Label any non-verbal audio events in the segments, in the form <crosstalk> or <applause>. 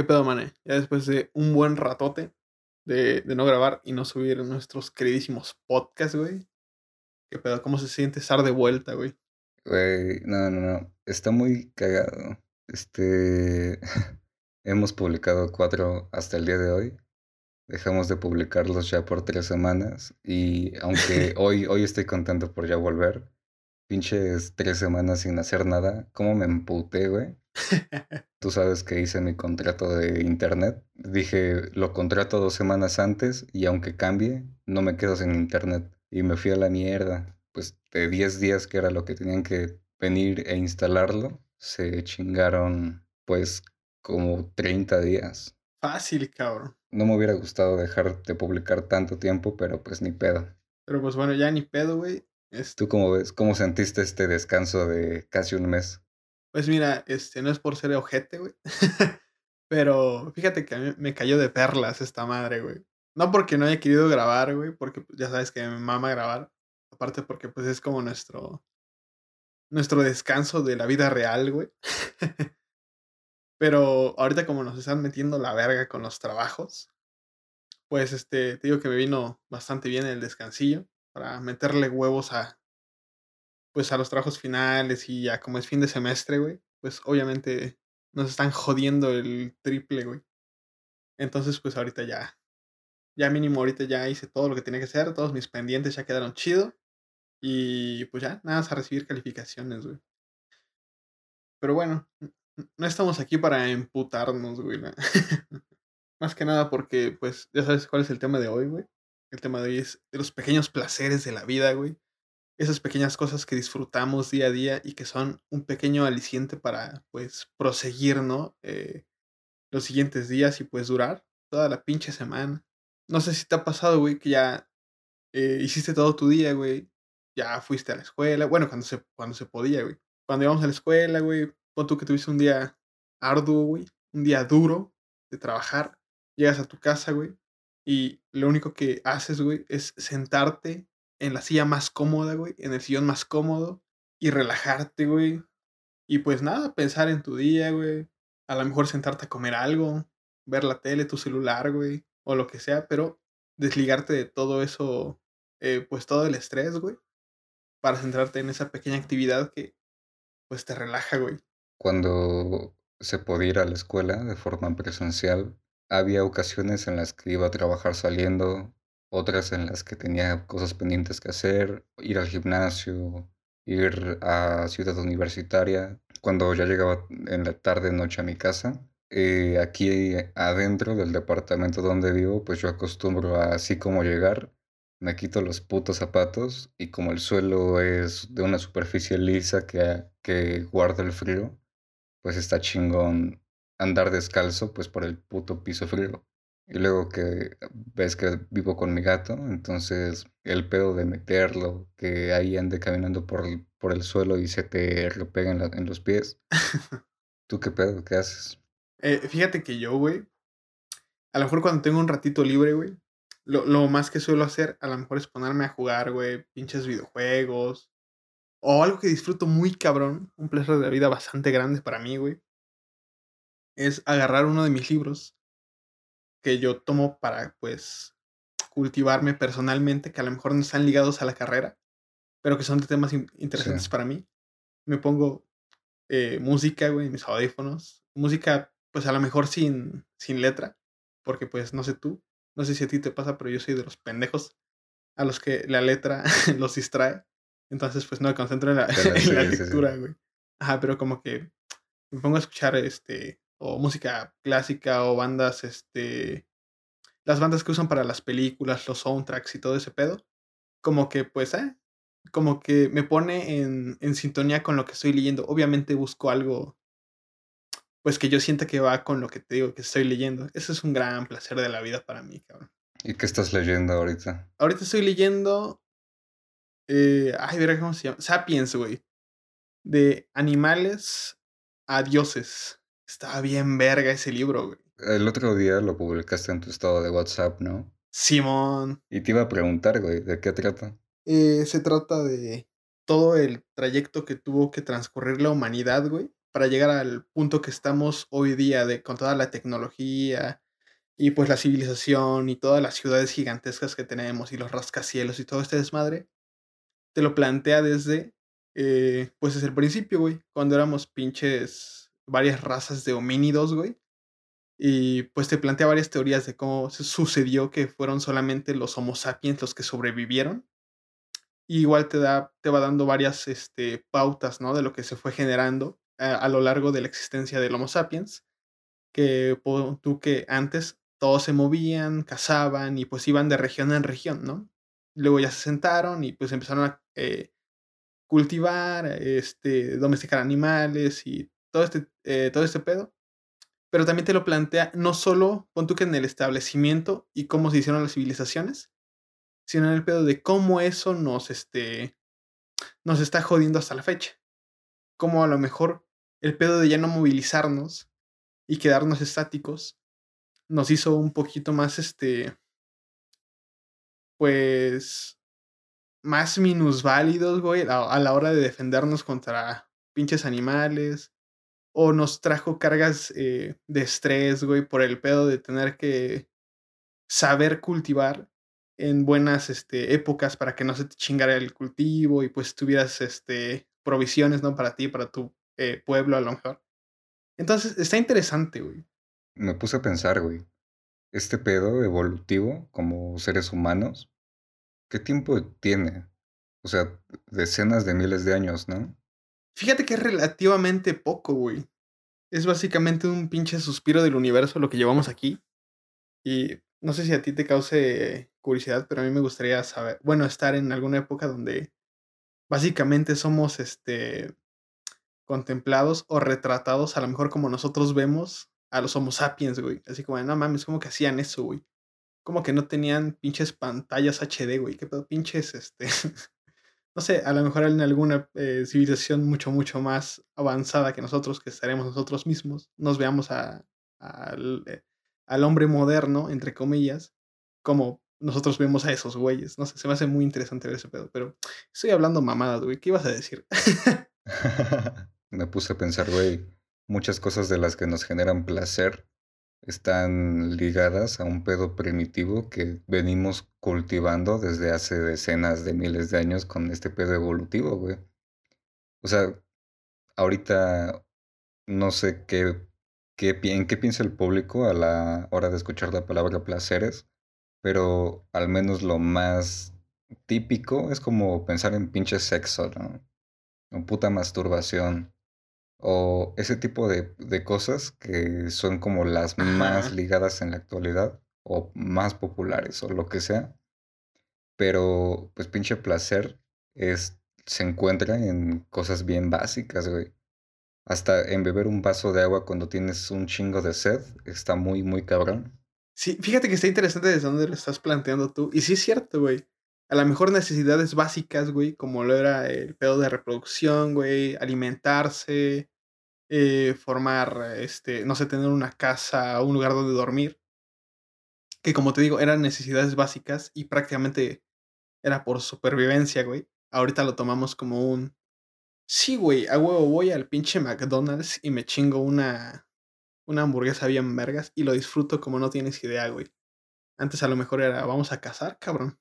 ¿Qué pedo, mané? Ya después de un buen ratote de, de no grabar y no subir nuestros queridísimos podcasts, güey. ¿Qué pedo? ¿Cómo se siente estar de vuelta, güey? Güey, no, no, no. Está muy cagado. Este. <laughs> Hemos publicado cuatro hasta el día de hoy. Dejamos de publicarlos ya por tres semanas. Y aunque <laughs> hoy, hoy estoy contento por ya volver, pinches tres semanas sin hacer nada, ¿cómo me emputé, güey? <laughs> Tú sabes que hice mi contrato de internet. Dije, lo contrato dos semanas antes y aunque cambie, no me quedo sin internet. Y me fui a la mierda. Pues de 10 días que era lo que tenían que venir e instalarlo, se chingaron pues como 30 días. Fácil, cabrón. No me hubiera gustado dejar de publicar tanto tiempo, pero pues ni pedo. Pero pues bueno, ya ni pedo, güey. ¿Tú cómo ves? ¿Cómo sentiste este descanso de casi un mes? Pues mira, este, no es por ser ojete, güey. <laughs> Pero fíjate que a mí me cayó de perlas esta madre, güey. No porque no haya querido grabar, güey, porque pues, ya sabes que me mama grabar. Aparte porque pues es como nuestro nuestro descanso de la vida real, güey. <laughs> Pero ahorita como nos están metiendo la verga con los trabajos, pues este, te digo que me vino bastante bien el descansillo para meterle huevos a pues a los trabajos finales y ya como es fin de semestre, güey, pues obviamente nos están jodiendo el triple, güey. Entonces, pues ahorita ya, ya mínimo ahorita ya hice todo lo que tenía que hacer, todos mis pendientes ya quedaron chido. Y pues ya, nada más a recibir calificaciones, güey. Pero bueno, no estamos aquí para emputarnos, güey. <laughs> más que nada porque, pues, ya sabes cuál es el tema de hoy, güey. El tema de hoy es de los pequeños placeres de la vida, güey esas pequeñas cosas que disfrutamos día a día y que son un pequeño aliciente para, pues, proseguir, ¿no? Eh, los siguientes días y, pues, durar toda la pinche semana. No sé si te ha pasado, güey, que ya eh, hiciste todo tu día, güey. Ya fuiste a la escuela. Bueno, cuando se, cuando se podía, güey. Cuando íbamos a la escuela, güey, pon tú que tuviste un día arduo, güey. Un día duro de trabajar. Llegas a tu casa, güey. Y lo único que haces, güey, es sentarte en la silla más cómoda, güey, en el sillón más cómodo y relajarte, güey. Y pues nada, pensar en tu día, güey. A lo mejor sentarte a comer algo, ver la tele, tu celular, güey, o lo que sea, pero desligarte de todo eso, eh, pues todo el estrés, güey, para centrarte en esa pequeña actividad que, pues te relaja, güey. Cuando se podía ir a la escuela de forma presencial, había ocasiones en las que iba a trabajar saliendo otras en las que tenía cosas pendientes que hacer, ir al gimnasio, ir a Ciudad Universitaria, cuando ya llegaba en la tarde, noche a mi casa. Eh, aquí adentro del departamento donde vivo, pues yo acostumbro a así como llegar, me quito los putos zapatos y como el suelo es de una superficie lisa que, que guarda el frío, pues está chingón andar descalzo pues por el puto piso frío. Y luego que ves que vivo con mi gato, entonces el pedo de meterlo, que ahí ande caminando por el, por el suelo y se te repega en, en los pies. <laughs> ¿Tú qué pedo? ¿Qué haces? Eh, fíjate que yo, güey, a lo mejor cuando tengo un ratito libre, güey, lo, lo, más que suelo hacer, a lo mejor es ponerme a jugar, güey, pinches videojuegos. O algo que disfruto muy cabrón, un placer de la vida bastante grande para mí, güey. Es agarrar uno de mis libros que yo tomo para, pues, cultivarme personalmente, que a lo mejor no están ligados a la carrera, pero que son de temas interesantes para mí. Me pongo eh, música, güey, mis audífonos. Música, pues a lo mejor sin, sin letra, porque pues no sé tú, no sé si a ti te pasa, pero yo soy de los pendejos a los que la letra <laughs> los distrae. Entonces, pues no me concentro en la, <laughs> en la lectura, güey. Ajá, pero como que me pongo a escuchar este o música clásica o bandas, este, las bandas que usan para las películas, los soundtracks y todo ese pedo, como que pues, eh, como que me pone en, en sintonía con lo que estoy leyendo. Obviamente busco algo, pues que yo sienta que va con lo que te digo que estoy leyendo. Ese es un gran placer de la vida para mí, cabrón. ¿Y qué estás leyendo ahorita? Ahorita estoy leyendo, eh, ay, verá cómo se llama, Sapiens, güey, de animales a dioses. Estaba bien verga ese libro, güey. El otro día lo publicaste en tu estado de WhatsApp, ¿no? Simón. Y te iba a preguntar, güey, ¿de qué trata? Eh, se trata de todo el trayecto que tuvo que transcurrir la humanidad, güey, para llegar al punto que estamos hoy día de con toda la tecnología y pues la civilización y todas las ciudades gigantescas que tenemos y los rascacielos y todo este desmadre, te lo plantea desde, eh, pues desde el principio, güey, cuando éramos pinches varias razas de homínidos, güey. Y pues te plantea varias teorías de cómo sucedió que fueron solamente los Homo sapiens los que sobrevivieron. Igual te, da, te va dando varias este, pautas, ¿no? De lo que se fue generando a, a lo largo de la existencia del Homo sapiens. Que tú que antes todos se movían, cazaban y pues iban de región en región, ¿no? Luego ya se sentaron y pues empezaron a eh, cultivar, este, domesticar animales y todo este, eh, todo este pedo pero también te lo plantea no solo, pon tú que en el establecimiento y cómo se hicieron las civilizaciones, sino en el pedo de cómo eso nos, este, nos está jodiendo hasta la fecha. Como a lo mejor el pedo de ya no movilizarnos y quedarnos estáticos nos hizo un poquito más, este, pues, más minusválidos, güey, a la hora de defendernos contra pinches animales, o nos trajo cargas eh, de estrés, güey, por el pedo de tener que saber cultivar en buenas este, épocas para que no se te chingara el cultivo y pues tuvieras este, provisiones, ¿no? Para ti, para tu eh, pueblo a lo mejor. Entonces, está interesante, güey. Me puse a pensar, güey. Este pedo evolutivo como seres humanos, ¿qué tiempo tiene? O sea, decenas de miles de años, ¿no? Fíjate que es relativamente poco, güey. Es básicamente un pinche suspiro del universo lo que llevamos aquí. Y no sé si a ti te cause curiosidad, pero a mí me gustaría saber, bueno, estar en alguna época donde básicamente somos este contemplados o retratados a lo mejor como nosotros vemos a los Homo sapiens, güey. Así como, no mames, como que hacían eso, güey. Como que no tenían pinches pantallas HD, güey. ¿Qué pedo? Pinches, este. <laughs> no sé, a lo mejor en alguna eh, civilización mucho, mucho más avanzada que nosotros, que estaremos nosotros mismos, nos veamos a, eh, al hombre moderno, entre comillas, como nosotros vemos a esos güeyes. No sé, se me hace muy interesante ver ese pedo, pero estoy hablando mamadas, güey. ¿Qué ibas a decir? <laughs> me puse a pensar, güey, muchas cosas de las que nos generan placer están ligadas a un pedo primitivo que venimos cultivando desde hace decenas de miles de años con este pedo evolutivo, güey. O sea, ahorita no sé qué, qué, en qué piensa el público a la hora de escuchar la palabra placeres, pero al menos lo más típico es como pensar en pinche sexo, ¿no? O puta masturbación o ese tipo de, cosas que son como las más ligadas en la actualidad o más populares o lo que sea. Pero pues pinche placer es, se encuentra en cosas bien básicas, güey. Hasta en beber un vaso de agua cuando tienes un chingo de sed está muy, muy cabrón. Sí, fíjate que está interesante desde dónde lo estás planteando tú. Y sí es cierto, güey. A lo mejor necesidades básicas, güey, como lo era el pedo de reproducción, güey, alimentarse, eh, formar, este, no sé, tener una casa, un lugar donde dormir. Que como te digo, eran necesidades básicas y prácticamente era por supervivencia, güey. Ahorita lo tomamos como un... Sí, güey, a huevo voy al pinche McDonald's y me chingo una, una hamburguesa bien vergas y lo disfruto como no tienes idea, güey. Antes a lo mejor era, vamos a cazar, cabrón.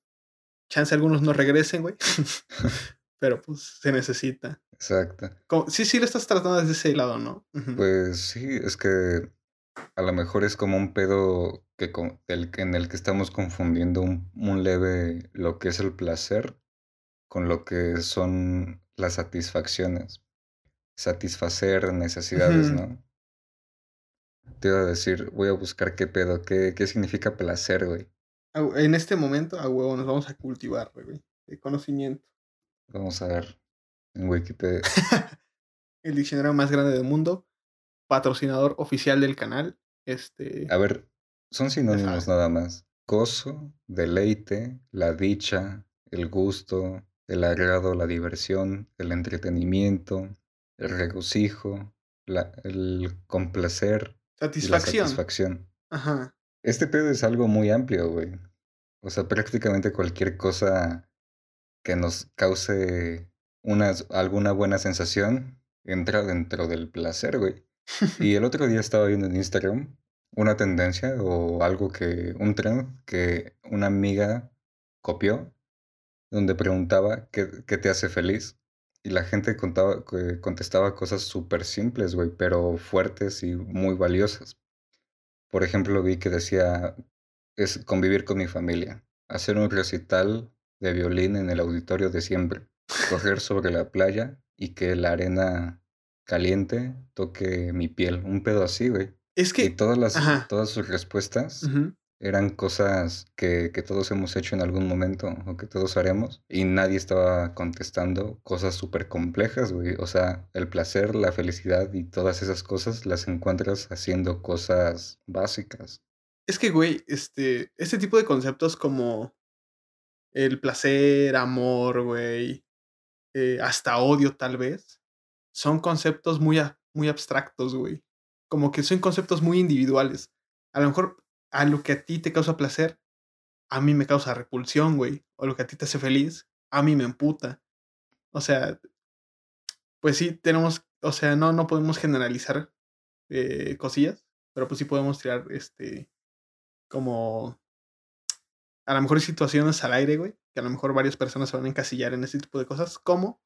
Chance algunos no regresen, güey. <laughs> <laughs> Pero pues se necesita. Exacto. sí, sí lo estás tratando desde ese lado, ¿no? Pues sí, es que a lo mejor es como un pedo que el, en el que estamos confundiendo un, leve lo que es el placer con lo que son las satisfacciones. Satisfacer necesidades, ¿no? Te iba a decir, voy a buscar qué pedo, qué, qué significa placer, güey. En este momento, a huevo, nos vamos a cultivar, güey, de conocimiento. Vamos a ver en Wikipedia. <laughs> el diccionario más grande del mundo, patrocinador oficial del canal. Este. A ver, son sinónimos nada más. Gozo, deleite, la dicha, el gusto, el agrado, la diversión, el entretenimiento, el regocijo, la, el complacer. Satisfacción. la satisfacción. Ajá. Este pedo es algo muy amplio, güey. O sea, prácticamente cualquier cosa que nos cause una, alguna buena sensación entra dentro del placer, güey. Y el otro día estaba viendo en Instagram una tendencia o algo que, un trend que una amiga copió, donde preguntaba qué, qué te hace feliz. Y la gente contaba, contestaba cosas súper simples, güey, pero fuertes y muy valiosas. Por ejemplo, vi que decía, es convivir con mi familia, hacer un recital de violín en el auditorio de siempre, correr sobre la playa y que la arena caliente toque mi piel, un pedo así, güey. Es Y que, todas las, ajá, todas sus respuestas. Eran cosas que, que todos hemos hecho en algún momento o que todos haremos y nadie estaba contestando cosas súper complejas, güey. O sea, el placer, la felicidad y todas esas cosas las encuentras haciendo cosas básicas. Es que, güey, este, este tipo de conceptos como el placer, amor, güey, eh, hasta odio tal vez, son conceptos muy, a- muy abstractos, güey. Como que son conceptos muy individuales. A lo mejor a lo que a ti te causa placer, a mí me causa repulsión, güey. O lo que a ti te hace feliz, a mí me emputa. O sea, pues sí, tenemos, o sea, no, no podemos generalizar eh, cosillas, pero pues sí podemos tirar, este, como, a lo mejor situaciones al aire, güey, que a lo mejor varias personas se van a encasillar en ese tipo de cosas, como,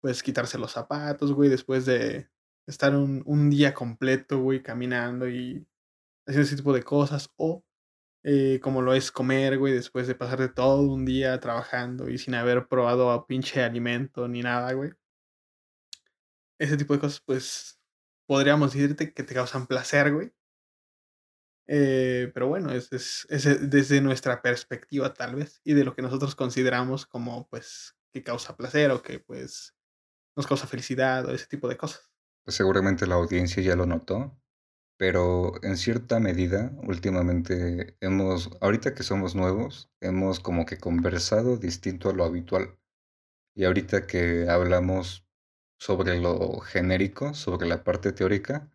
pues, quitarse los zapatos, güey, después de estar un, un día completo, güey, caminando y haciendo ese tipo de cosas, o eh, como lo es comer, güey, después de pasar de todo un día trabajando y sin haber probado a pinche alimento ni nada, güey. Ese tipo de cosas, pues, podríamos decirte que te causan placer, güey. Eh, pero bueno, es, es, es, eh, desde nuestra perspectiva tal vez y de lo que nosotros consideramos como pues que causa placer o que pues nos causa felicidad o ese tipo de cosas. Pues seguramente la audiencia ya lo notó, pero en cierta medida últimamente hemos, ahorita que somos nuevos, hemos como que conversado distinto a lo habitual. Y ahorita que hablamos sobre lo genérico, sobre la parte teórica,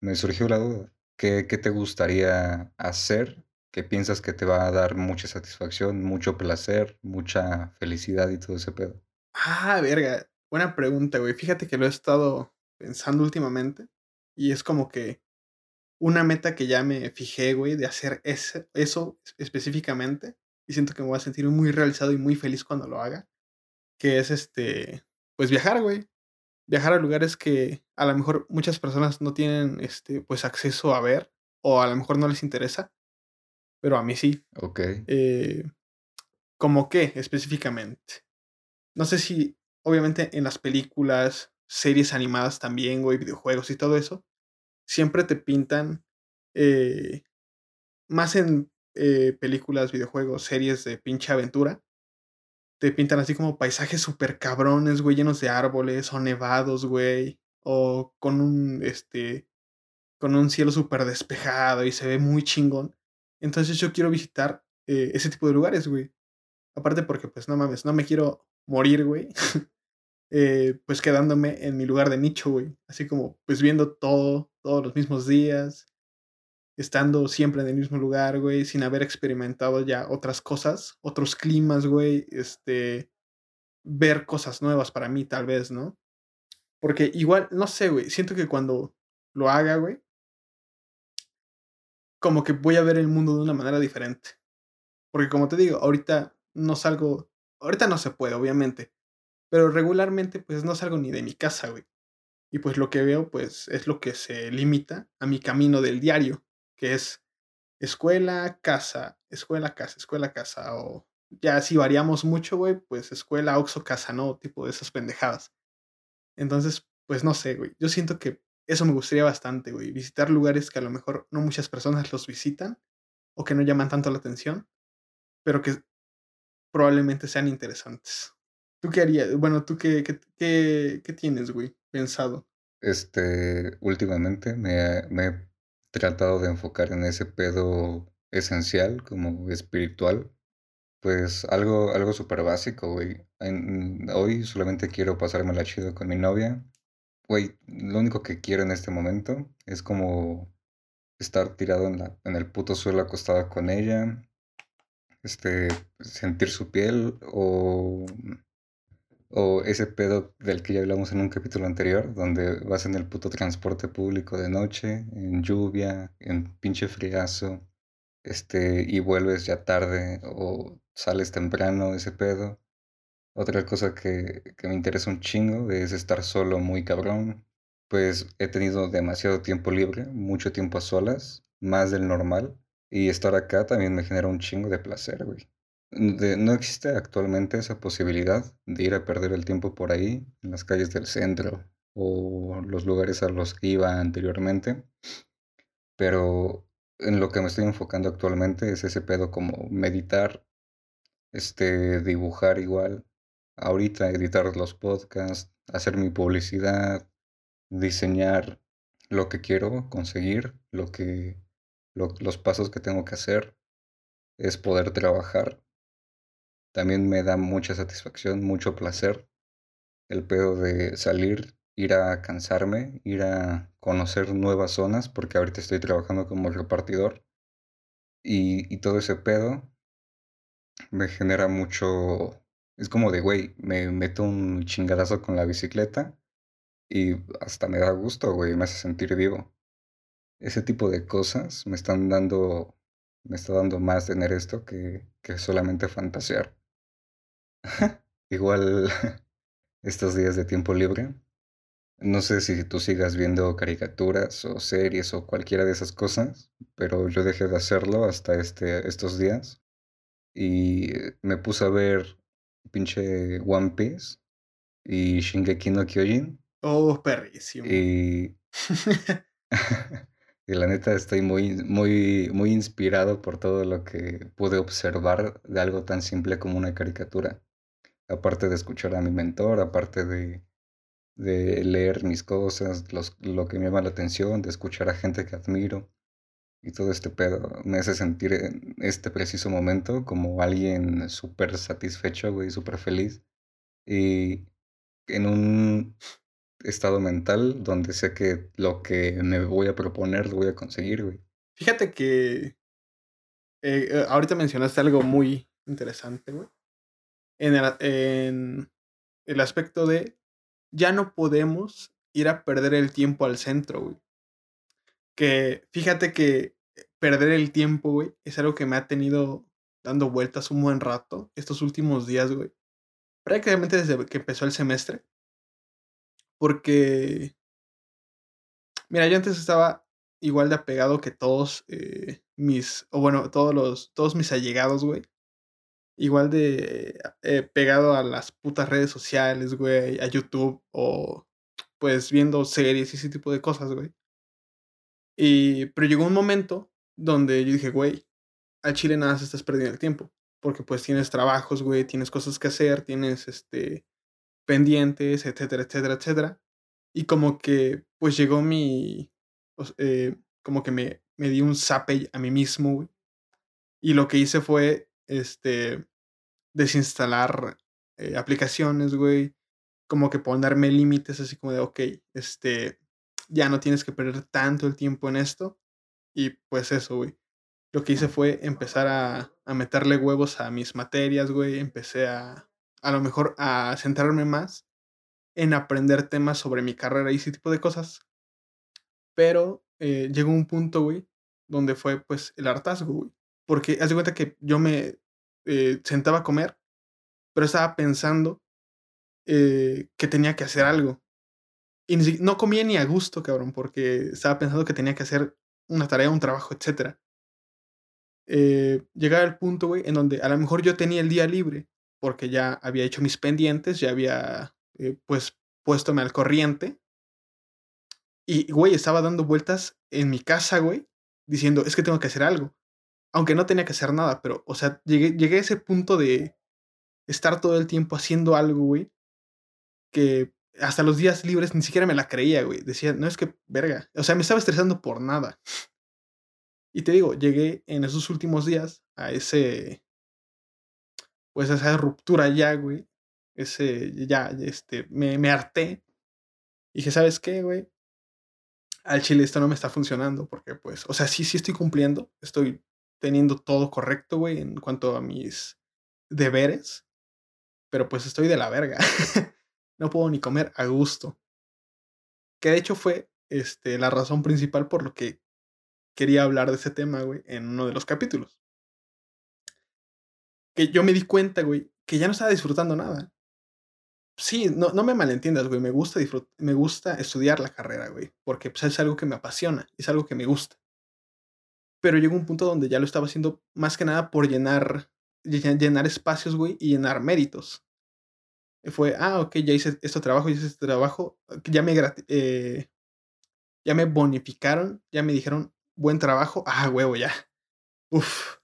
me surgió la duda. ¿Qué, qué te gustaría hacer? ¿Qué piensas que te va a dar mucha satisfacción, mucho placer, mucha felicidad y todo ese pedo? Ah, verga, buena pregunta, güey. Fíjate que lo he estado pensando últimamente y es como que una meta que ya me fijé, güey, de hacer ese, eso específicamente y siento que me voy a sentir muy realizado y muy feliz cuando lo haga, que es este, pues viajar, güey. Viajar a lugares que a lo mejor muchas personas no tienen, este, pues, acceso a ver, o a lo mejor no les interesa, pero a mí sí. Ok, Eh, ¿cómo qué específicamente? No sé si, obviamente, en las películas, series animadas también, güey, videojuegos y todo eso, siempre te pintan, eh, más en, eh, películas, videojuegos, series de pinche aventura, te pintan así como paisajes súper cabrones, güey, llenos de árboles, o nevados, güey, o con un, este, con un cielo súper despejado y se ve muy chingón. Entonces yo quiero visitar eh, ese tipo de lugares, güey. Aparte porque, pues no mames, no me quiero morir, güey. <laughs> pues quedándome en mi lugar de nicho, güey. Así como, pues viendo todo, todos los mismos días, estando siempre en el mismo lugar, güey, sin haber experimentado ya otras cosas, otros climas, güey, este, ver cosas nuevas para mí, tal vez, ¿no? Porque igual, no sé, güey, siento que cuando lo haga, güey, como que voy a ver el mundo de una manera diferente. Porque como te digo, ahorita no salgo, ahorita no se puede, obviamente, pero regularmente pues no salgo ni de mi casa, güey. Y pues lo que veo pues es lo que se limita a mi camino del diario, que es escuela, casa, escuela, casa, escuela, casa, o ya si variamos mucho, güey, pues escuela, oxo, casa, ¿no? Tipo de esas pendejadas. Entonces, pues no sé, güey. Yo siento que eso me gustaría bastante, güey. Visitar lugares que a lo mejor no muchas personas los visitan o que no llaman tanto la atención, pero que probablemente sean interesantes. ¿Tú qué harías? Bueno, ¿tú qué, qué, qué, qué tienes, güey, pensado? este, últimamente me, he tratado de enfocar en ese pedo esencial, como espiritual, pues algo, algo súper básico, güey. Hoy solamente quiero pasármela chido con mi novia. Güey, lo único que quiero en este momento es como estar tirado en la, en el puto suelo acostado con ella, este, sentir su piel o, O ese pedo del que ya hablamos en un capítulo anterior, donde vas en el puto transporte público de noche, en lluvia, en pinche friazo, este, y vuelves ya tarde o sales temprano, ese pedo. Otra cosa que, que me interesa un chingo es estar solo muy cabrón. Pues he tenido demasiado tiempo libre, mucho tiempo a solas, más del normal. Y estar acá también me genera un chingo de placer, güey. De- no existe actualmente esa posibilidad de ir a perder el tiempo por ahí, en las calles del centro o los lugares a los que iba anteriormente. Pero en lo que me estoy enfocando actualmente es ese pedo como meditar, este, dibujar igual, ahorita editar los podcasts, hacer mi publicidad, diseñar lo que quiero conseguir, lo que, lo- los pasos que tengo que hacer, es poder trabajar. También me da mucha satisfacción, mucho placer el pedo de salir, ir a cansarme, ir a conocer nuevas zonas, porque ahorita estoy trabajando como repartidor y, y todo ese pedo me genera mucho... Es como de, güey, me meto un chingadazo con la bicicleta y hasta me da gusto, güey, me hace sentir vivo. Ese tipo de cosas me están dando, me está dando más tener esto que, que solamente fantasear. <laughs> Igual <laughs> estos días de tiempo libre, no sé si tú sigas viendo caricaturas o series o cualquiera de esas cosas, pero yo dejé de hacerlo hasta este, estos días y me puse a ver pinche One Piece y Shingeki no Kyojin Oh, perrísimo. y, <laughs> y la neta estoy muy, muy, muy inspirado por todo lo que pude observar de algo tan simple como una caricatura. Aparte de escuchar a mi mentor, aparte de, de leer mis cosas, los- lo que me llama la atención, de escuchar a gente que admiro y todo este pedo, me hace sentir en este preciso momento como alguien súper satisfecho, güey, súper feliz y en un estado mental donde sé que lo que me voy a proponer lo voy a conseguir, güey. Fíjate que eh, eh, ahorita mencionaste algo muy interesante, güey. En el, aspecto de ya no podemos ir a perder el tiempo al centro, güey. Que fíjate que perder el tiempo, güey, es algo que me ha tenido dando vueltas un buen rato estos últimos días, güey. Prácticamente desde que empezó el semestre. Porque, mira, yo antes estaba igual de apegado que todos eh, mis, o bueno, todos los, todos mis allegados, güey. Igual de eh, pegado a las putas redes sociales, güey, a YouTube o pues viendo series y ese tipo de cosas, güey. Y, pero llegó un momento donde yo dije, güey, al chile nada se estás perdiendo el tiempo. Porque pues tienes trabajos, güey, tienes cosas que hacer, tienes este pendientes, etcétera, etcétera, etcétera. Y como que pues llegó mi, eh, como que me, me di un zape a mí mismo, güey. Y lo que hice fue, este, desinstalar eh, aplicaciones, güey. Como que ponerme límites así como de, ok, este, ya no tienes que perder tanto el tiempo en esto. Y pues eso, güey. Lo que hice fue empezar a, a meterle huevos a mis materias, güey. Empecé a, a lo mejor, a centrarme más en aprender temas sobre mi carrera y ese tipo de cosas. Pero eh, llegó un punto, güey, donde fue pues el hartazgo, güey. Porque haz de cuenta que yo me eh, sentaba a comer, pero estaba pensando eh, que tenía que hacer algo. Y no comía ni a gusto, cabrón, porque estaba pensando que tenía que hacer una tarea, un trabajo, etcétera. Eh, llegaba el punto, güey, en donde a lo mejor yo tenía el día libre, porque ya había hecho mis pendientes, ya había, pues, puéstome al corriente. Y, güey, estaba dando vueltas en mi casa, güey, diciendo, es que tengo que hacer algo. Aunque no tenía que hacer nada, pero, o sea, llegué, llegué a ese punto de estar todo el tiempo haciendo algo, güey, que hasta los días libres ni siquiera me la creía, güey. Decía, no es que, verga. O sea, me estaba estresando por nada. Y te digo, llegué en esos últimos días a ese, pues a esa ruptura ya, güey. Ese, ya, este, me, me harté. Y dije, ¿sabes qué, güey? Al chile esto no me está funcionando porque, pues, o sea, sí, sí estoy cumpliendo. Estoy teniendo todo correcto, güey, en cuanto a mis deberes. pero pues estoy de la verga. <laughs> no puedo ni comer a gusto. Que de hecho fue este, la razón principal por lo que quería hablar de ese tema, güey, en uno de los capítulos. Que yo me di cuenta, güey, que ya no estaba disfrutando nada. Sí, no, no me malentiendas, güey. Me gusta, me gusta estudiar la carrera, güey. Porque pues, es algo que me apasiona, es algo que me gusta. Pero llegó un punto donde ya lo estaba haciendo más que nada por llenar, llenar espacios, güey, y llenar méritos. Fue, ah, ok, ya hice este trabajo, ya hice este trabajo, ya me, eh, ya me bonificaron, ya me dijeron, buen trabajo, <laughs> ah, huevo, ya. Uf,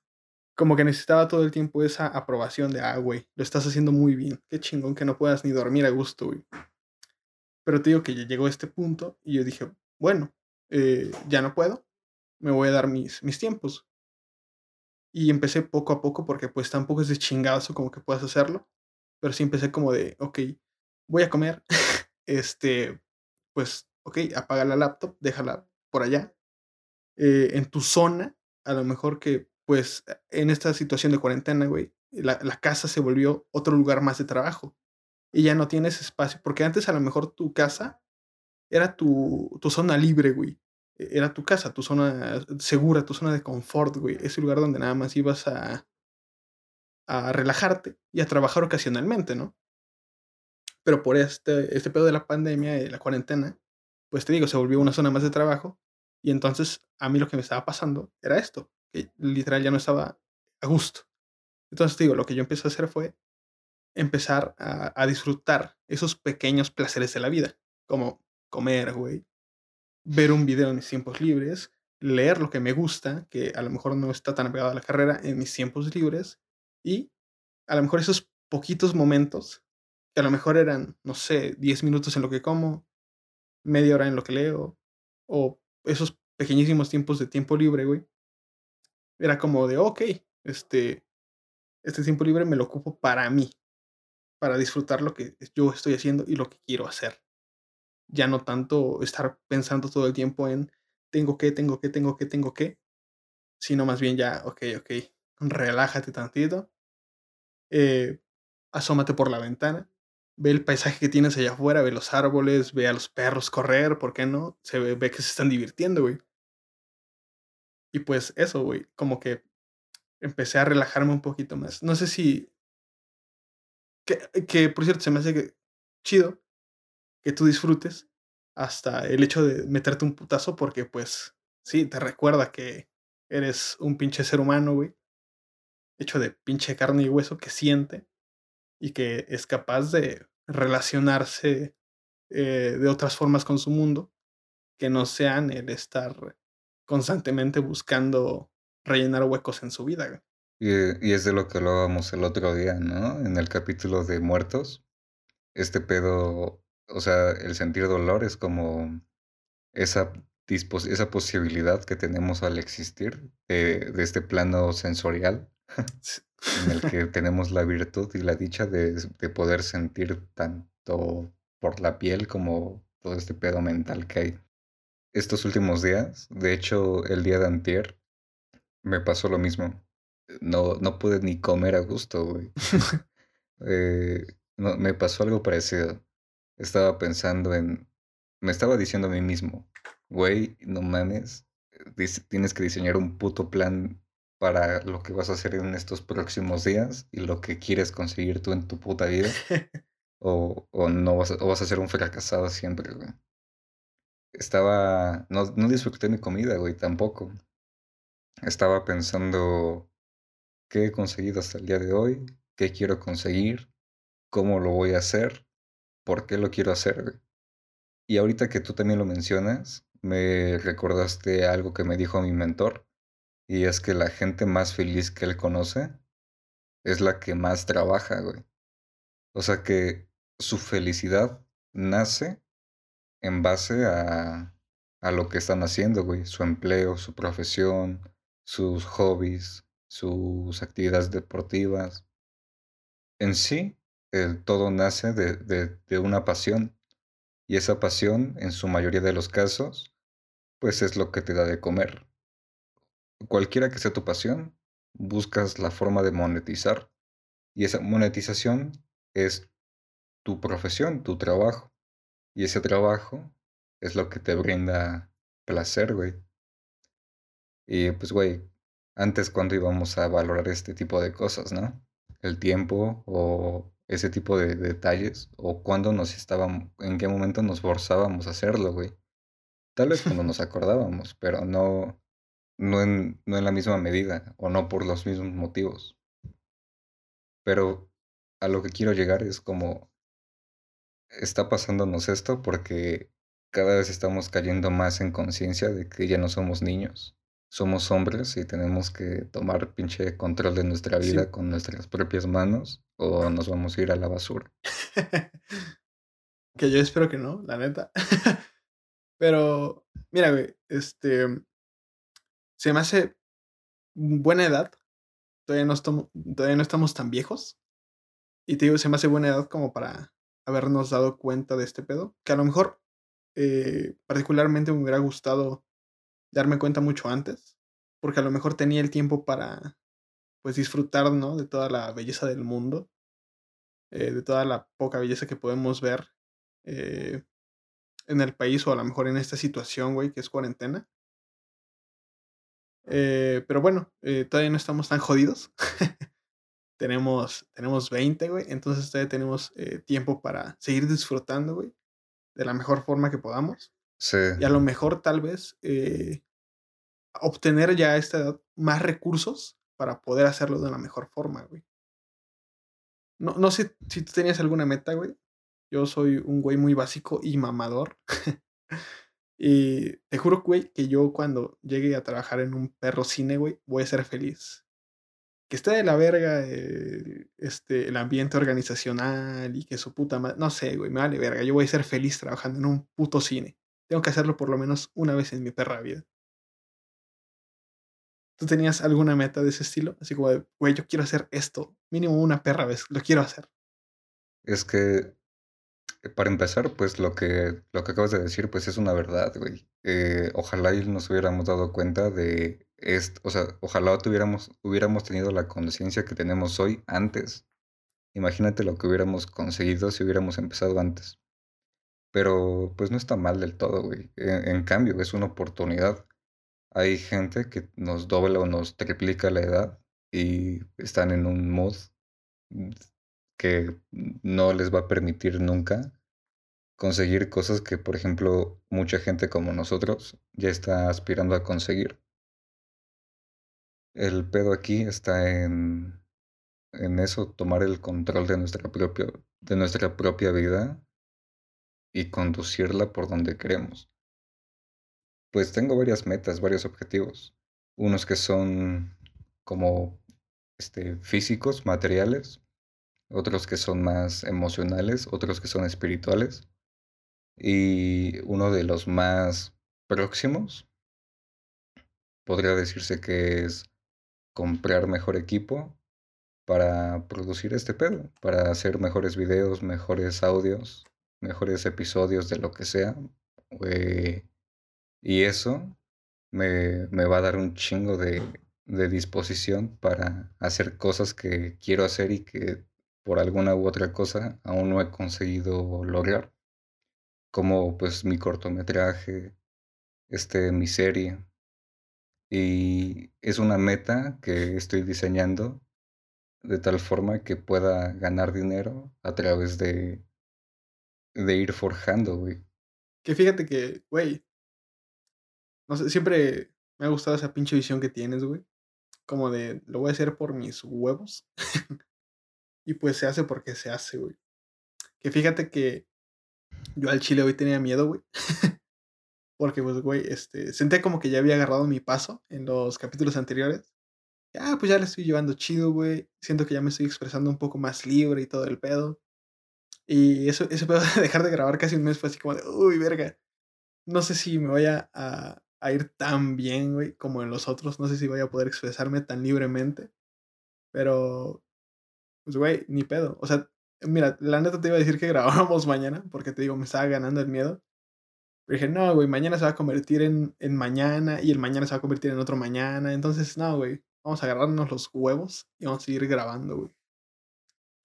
como que necesitaba todo el tiempo esa aprobación de, ah, güey, lo estás haciendo muy bien. Qué chingón que no puedas ni dormir a gusto, güey. Pero te digo que ya llegó este punto y yo dije, bueno, eh, ya no puedo, me voy a dar mis, mis tiempos. Y empecé poco a poco porque pues tampoco es de chingazo como que puedas hacerlo. Pero sí empecé como de, ok, voy a comer. <laughs> este, pues, ok, apaga la laptop, déjala por allá. Eh, en tu zona, a lo mejor que pues en esta situación de cuarentena, güey, la, casa se volvió otro lugar más de trabajo. Y ya no tienes espacio, porque antes a lo mejor tu casa era tu, tu zona libre, güey. E, era tu casa, tu zona segura, tu zona de confort, güey. Ese lugar donde nada más ibas a, a relajarte y a trabajar ocasionalmente, ¿no? Pero por este, este pedo de la pandemia y la cuarentena, pues te digo, se volvió una zona más de trabajo. Y entonces a mí lo que me estaba pasando era esto que literal ya no estaba a gusto. Entonces, digo, lo que yo empecé a hacer fue empezar a, disfrutar esos pequeños placeres de la vida, como comer, güey, ver un video en mis tiempos libres, leer lo que me gusta, que a lo mejor no está tan apegado a la carrera, en mis tiempos libres, y a lo mejor esos poquitos momentos, que a lo mejor eran, no sé, 10 minutos en lo que como, media hora en lo que leo, o esos pequeñísimos tiempos de tiempo libre, güey, era como de, ok, este, este tiempo libre me lo ocupo para mí, para disfrutar lo que yo estoy haciendo y lo que quiero hacer. Ya no tanto estar pensando todo el tiempo en tengo que, tengo que, tengo que, tengo que, sino más bien ya, ok, ok, relájate tantito, eh, asómate por la ventana, ve el paisaje que tienes allá afuera, ve los árboles, ve a los perros correr, ¿por qué no? Se ve, que se están divirtiendo, güey. Y pues eso, güey, como que empecé a relajarme un poquito más. No sé si... Que, que por cierto, se me hace chido que tú disfrutes hasta el hecho de meterte un putazo porque pues sí, te recuerda que eres un pinche ser humano, güey. Hecho de pinche carne y hueso que siente y que es capaz de relacionarse eh, de otras formas con su mundo que no sean el estar constantemente buscando rellenar huecos en su vida. Y, es de lo que hablábamos el otro día, ¿no? En el capítulo de muertos. Este pedo, o sea, el sentir dolor es como esa, esa posibilidad que tenemos al existir de, este plano sensorial, <laughs> en el que <laughs> tenemos la virtud y la dicha de, de poder sentir tanto por la piel como todo este pedo mental que hay estos últimos días. De hecho, el día de antier me pasó lo mismo. No, no pude ni comer a gusto, güey. <laughs> Eh, no, me pasó algo parecido. Estaba pensando en... Me estaba diciendo a mí mismo, güey, no mames, tienes que diseñar un puto plan para lo que vas a hacer en estos próximos días y lo que quieres conseguir tú en tu puta vida. <laughs> o, o no vas o vas a ser un fracasado siempre, güey estaba, no, no disfruté mi comida, güey, tampoco. Estaba pensando qué he conseguido hasta el día de hoy, qué quiero conseguir, cómo lo voy a hacer, por qué lo quiero hacer. Y ahorita que tú también lo mencionas, me recordaste algo que me dijo mi mentor, y es que la gente más feliz que él conoce es la que más trabaja, güey. O sea que su felicidad nace en base a, a lo que están haciendo, güey. Su empleo, su profesión, sus hobbies, sus actividades deportivas. En sí, el todo nace de, de, de una pasión. Y esa pasión, en su mayoría de los casos, pues es lo que te da de comer. Cualquiera que sea tu pasión, buscas la forma de monetizar. Y esa monetización es tu profesión, tu trabajo. Y ese trabajo es lo que te brinda placer, güey. Y pues, güey, antes cuando íbamos a valorar este tipo de cosas, ¿no? El tiempo o ese tipo de detalles o cuando nos estábamos, en qué momento nos forzábamos a hacerlo, güey. Tal vez cuando nos <laughs> acordábamos, pero no, no, en, no en la misma medida o no por los mismos motivos. Pero a lo que quiero llegar es como está pasándonos esto porque cada vez estamos cayendo más en conciencia de que ya no somos niños. Somos hombres y tenemos que tomar pinche control de nuestra vida con nuestras propias manos o nos vamos a ir a la basura. <laughs> que yo espero que no, la neta. <laughs> Pero, mira, güey, este. Se me hace buena edad. Todavía no, estamos, todavía no estamos tan viejos. Y te digo, se me hace buena edad como para habernos dado cuenta de este pedo. Que a lo mejor, eh, particularmente me hubiera gustado darme cuenta mucho antes. Porque a lo mejor tenía el tiempo para, pues, disfrutar, ¿no? De toda la belleza del mundo. Eh, de toda la poca belleza que podemos ver. Eh, en el país o a lo mejor en esta situación, güey, que es cuarentena. Eh, pero bueno, todavía no estamos tan jodidos. <laughs> tenemos, tenemos 20, güey. Entonces todavía tenemos tiempo para seguir disfrutando, güey. De la mejor forma que podamos. Sí. Y a lo mejor tal vez obtener ya a esta edad más recursos para poder hacerlo de la mejor forma, güey. No, no sé si tú tenías alguna meta, güey. Yo soy un güey muy básico y mamador. <laughs> y te juro, güey, que yo cuando llegue a trabajar en un perro cine, güey, voy a ser feliz. Que esté de la verga eh, este, el ambiente organizacional y que su puta madre. No sé, güey, me vale verga. Yo voy a ser feliz trabajando en un puto cine. Tengo que hacerlo por lo menos una vez en mi perra vida. ¿Tú tenías alguna meta de ese estilo? Así como güey, yo quiero hacer esto. Mínimo una perra vez. Lo quiero hacer. Es que para empezar, pues lo que, lo que acabas de decir, pues es una verdad, güey. Eh, ojalá y nos hubiéramos dado cuenta de esto, o sea, ojalá tuviéramos, hubiéramos tenido la conciencia que tenemos hoy antes. Imagínate lo que hubiéramos conseguido si hubiéramos empezado antes. Pero pues no está mal del todo, güey. En, en cambio, es una oportunidad. Hay gente que nos dobla o nos triplica la edad y están en un mood que no les va a permitir nunca conseguir cosas que, por ejemplo, mucha gente como nosotros ya está aspirando a conseguir. El pedo aquí está en, en eso, tomar el control de nuestra, de nuestra propia vida y conducirla por donde queremos. Pues tengo varias metas, varios objetivos. Unos que son como este, físicos, materiales, otros que son más emocionales, otros que son espirituales. Y uno de los más próximos podría decirse que es comprar mejor equipo para producir este pedo, para hacer mejores videos, mejores audios, mejores episodios de lo que sea. Eh, y eso me, me va a dar un chingo de, de disposición para hacer cosas que quiero hacer y que por alguna u otra cosa aún no he conseguido lograr. Como pues mi cortometraje, este, mi serie. Y es una meta que estoy diseñando de tal forma que pueda ganar dinero a través de, de ir forjando, güey. Que fíjate que, güey, no sé, siempre me ha gustado esa pinche visión que tienes, güey. Como de, lo voy a hacer por mis huevos. Y pues se hace porque se hace, güey. Que fíjate que yo al chile hoy tenía miedo, güey. porque, pues, güey, este, senté como que ya había agarrado mi paso en los capítulos anteriores. Ah, pues ya le estoy llevando chido, güey. Siento que ya me estoy expresando un poco más libre y todo el pedo. Y eso, eso pedo <laughs> de dejar de grabar casi un mes fue así como de, uy, verga. No sé si me a, a ir tan bien, güey, como en los otros. No sé si voy a poder expresarme tan libremente. Pero pues, güey, ni pedo. O sea, mira, la neta te iba a decir que <laughs> grabáramos mañana, porque te digo, me estaba ganando el miedo. Pero dije, no, güey, mañana se va a convertir en, en mañana y el mañana se va a convertir en otro mañana. Entonces, no, güey, vamos a agarrarnos los huevos y vamos a seguir grabando, güey.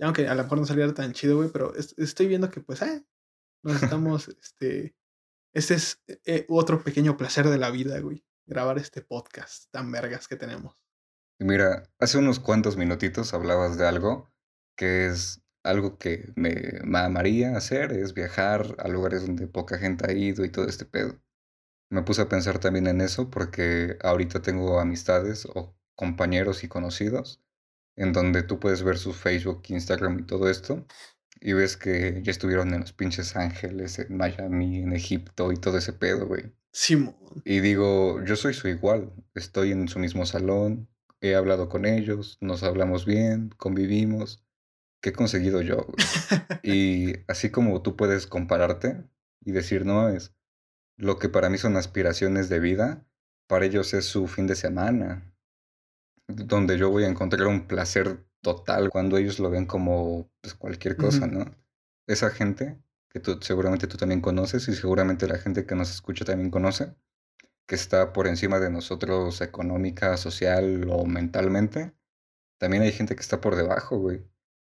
aunque a lo mejor no saliera tan chido, güey, pero estoy viendo que, pues, eh, nos <laughs> estamos, este, este es eh, otro pequeño placer de la vida, güey, grabar este podcast tan vergas que tenemos. Mira, hace unos cuantos minutitos hablabas de algo que es algo que me, amaría hacer, es viajar a lugares donde poca gente ha ido y todo este pedo. Me puse a pensar también en eso porque ahorita tengo amistades o compañeros y conocidos en donde tú puedes ver su Facebook, Instagram y todo esto y ves que ya estuvieron en los pinches Ángeles, en Miami, en Egipto y todo ese pedo, güey. Simón. Y digo, yo soy su igual, estoy en su mismo salón, he hablado con ellos, nos hablamos bien, convivimos. ¿Qué he conseguido yo? <laughs> y así como tú puedes compararte y decir, no, es lo que para mí son aspiraciones de vida, para ellos es su fin de semana, donde yo voy a encontrar un placer total cuando ellos lo ven como pues, cualquier cosa, ¿no? Esa gente que tú, seguramente tú también conoces y seguramente la gente que nos escucha también conoce, que está por encima de nosotros económica, social o mentalmente, también hay gente que está por debajo, güey.